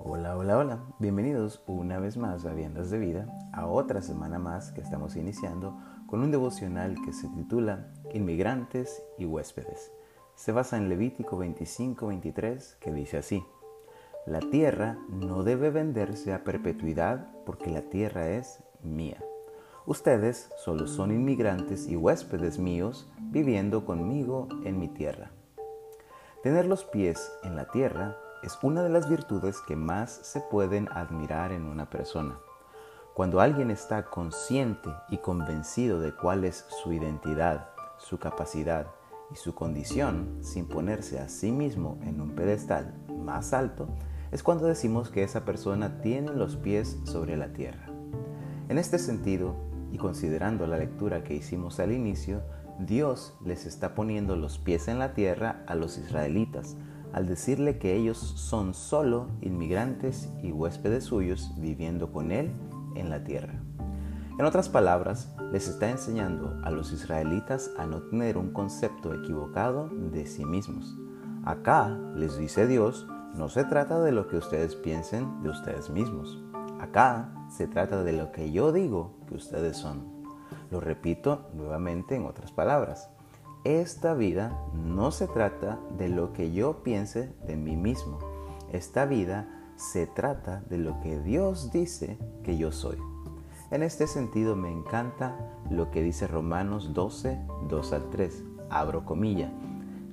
Hola, hola, hola. Bienvenidos una vez más a Viandas de Vida, a otra semana más que estamos iniciando con un devocional que se titula Inmigrantes y huéspedes. Se basa en Levítico 25-23 que dice así, La tierra no debe venderse a perpetuidad porque la tierra es mía. Ustedes solo son inmigrantes y huéspedes míos viviendo conmigo en mi tierra. Tener los pies en la tierra es una de las virtudes que más se pueden admirar en una persona. Cuando alguien está consciente y convencido de cuál es su identidad, su capacidad y su condición sin ponerse a sí mismo en un pedestal más alto, es cuando decimos que esa persona tiene los pies sobre la tierra. En este sentido, y considerando la lectura que hicimos al inicio, Dios les está poniendo los pies en la tierra a los israelitas al decirle que ellos son solo inmigrantes y huéspedes suyos viviendo con Él en la tierra. En otras palabras, les está enseñando a los israelitas a no tener un concepto equivocado de sí mismos. Acá, les dice Dios, no se trata de lo que ustedes piensen de ustedes mismos. Acá se trata de lo que yo digo que ustedes son. Lo repito nuevamente en otras palabras. Esta vida no se trata de lo que yo piense de mí mismo. Esta vida se trata de lo que Dios dice que yo soy. En este sentido me encanta lo que dice Romanos 12, 2 al 3. Abro comilla.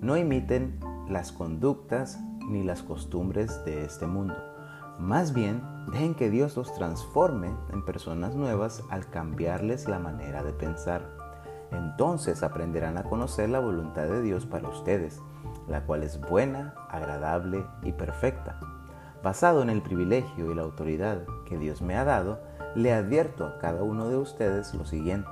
No imiten las conductas ni las costumbres de este mundo. Más bien, dejen que Dios los transforme en personas nuevas al cambiarles la manera de pensar. Entonces aprenderán a conocer la voluntad de Dios para ustedes, la cual es buena, agradable y perfecta. Basado en el privilegio y la autoridad que Dios me ha dado, le advierto a cada uno de ustedes lo siguiente.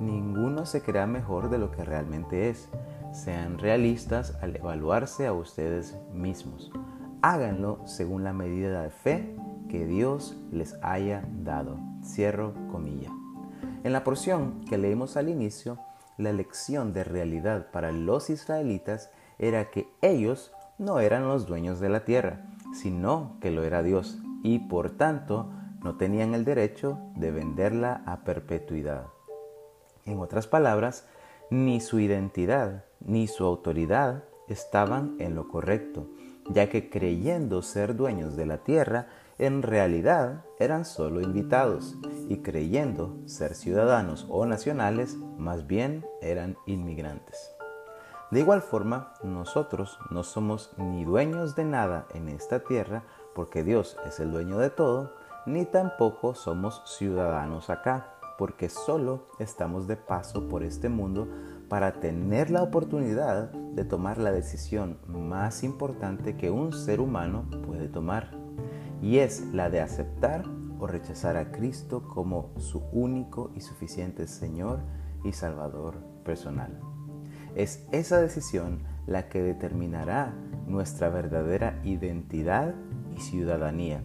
Ninguno se crea mejor de lo que realmente es. Sean realistas al evaluarse a ustedes mismos. Háganlo según la medida de fe que Dios les haya dado. Cierro comilla. En la porción que leímos al inicio, la lección de realidad para los israelitas era que ellos no eran los dueños de la tierra, sino que lo era Dios, y por tanto no tenían el derecho de venderla a perpetuidad. En otras palabras, ni su identidad ni su autoridad estaban en lo correcto, ya que creyendo ser dueños de la tierra, en realidad eran solo invitados y creyendo ser ciudadanos o nacionales, más bien eran inmigrantes. De igual forma, nosotros no somos ni dueños de nada en esta tierra porque Dios es el dueño de todo, ni tampoco somos ciudadanos acá porque solo estamos de paso por este mundo para tener la oportunidad de tomar la decisión más importante que un ser humano puede tomar y es la de aceptar o rechazar a Cristo como su único y suficiente Señor y Salvador personal. Es esa decisión la que determinará nuestra verdadera identidad y ciudadanía,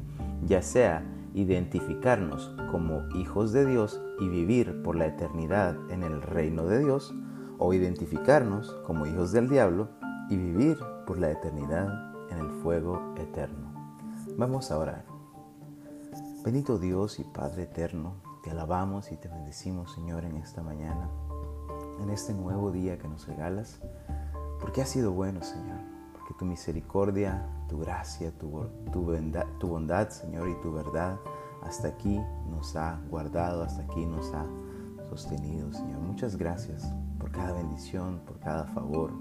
ya sea identificarnos como hijos de Dios y vivir por la eternidad en el reino de Dios, o identificarnos como hijos del diablo y vivir por la eternidad en el fuego eterno. Vamos a orar. Bendito Dios y Padre eterno, te alabamos y te bendecimos, Señor, en esta mañana, en este nuevo día que nos regalas, porque ha sido bueno, Señor, porque tu misericordia, tu gracia, tu, tu, bondad, tu bondad, Señor, y tu verdad hasta aquí nos ha guardado, hasta aquí nos ha sostenido, Señor. Muchas gracias por cada bendición, por cada favor,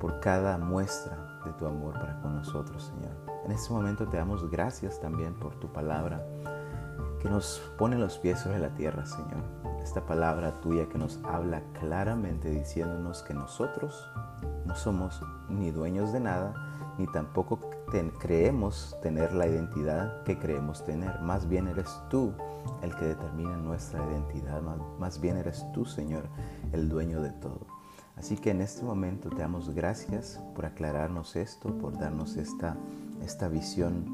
por cada muestra de tu amor para con nosotros, Señor. En este momento te damos gracias también por tu palabra que nos pone los pies sobre la tierra, Señor. Esta palabra tuya que nos habla claramente diciéndonos que nosotros no somos ni dueños de nada, ni tampoco creemos tener la identidad que creemos tener. Más bien eres tú el que determina nuestra identidad. más bien eres tú, Señor, el dueño de todo. Así que en este momento te damos gracias por aclararnos esto, por darnos esta esta visión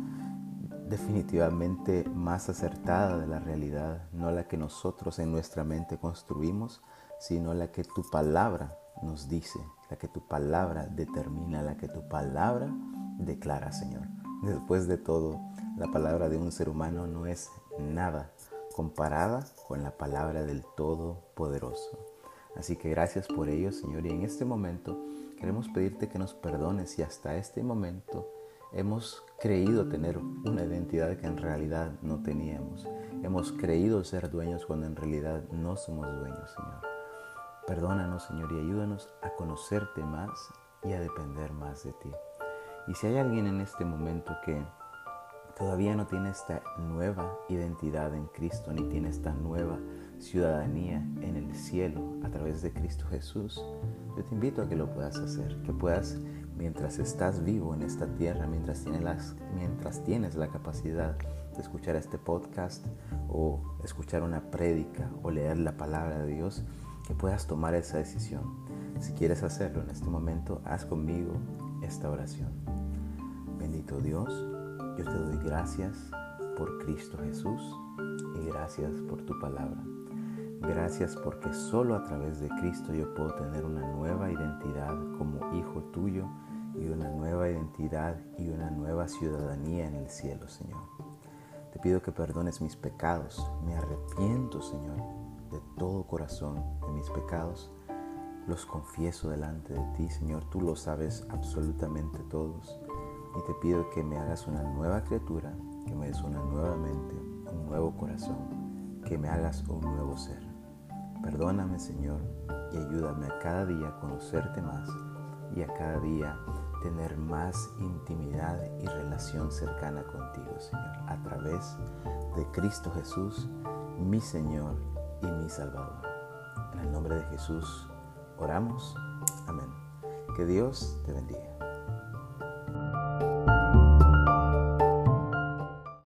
definitivamente más acertada de la realidad, no la que nosotros en nuestra mente construimos, sino la que tu palabra nos dice, la que tu palabra determina, la que tu palabra declara, Señor. Después de todo, La palabra de un ser humano no es nada comparada con la palabra del Todopoderoso. Así que gracias por ello, Señor, y en este momento queremos pedirte que nos perdones si hasta este momento hemos creído tener una identidad que en realidad no teníamos. Hemos creído ser dueños cuando en realidad no somos dueños, Señor. Perdónanos, Señor, y ayúdanos a conocerte más y a depender más de ti. Y si hay alguien en este momento que todavía no tiene esta nueva identidad en Cristo, ni tiene esta nueva ciudadanía en el cielo a través de Cristo Jesús, yo te invito a que lo puedas hacer, que puedas, mientras estás vivo en esta tierra, mientras tienes, mientras tienes la capacidad de escuchar este podcast o escuchar una prédica o leer la palabra de Dios, que puedas tomar esa decisión. Si quieres hacerlo en este momento, haz conmigo esta oración. Bendito Dios, yo te doy gracias por Cristo Jesús y gracias por tu palabra. Gracias porque solo a través de Cristo yo puedo tener una nueva identidad como hijo tuyo y una nueva identidad y una nueva ciudadanía en el cielo, Señor. Te pido que perdones mis pecados. Me arrepiento, Señor, de todo corazón de mis pecados. Los confieso delante de ti, Señor. Tú lo sabes absolutamente todos. Y te pido que me hagas una nueva criatura, que me des una nueva mente, un nuevo corazón, que me hagas un nuevo ser. Perdóname, Señor, y ayúdame a cada día a conocerte más y a cada día tener más intimidad y relación cercana contigo, Señor, a través de Cristo Jesús, mi Señor y mi Salvador. En el nombre de Jesús oramos. Amén. Que Dios te bendiga.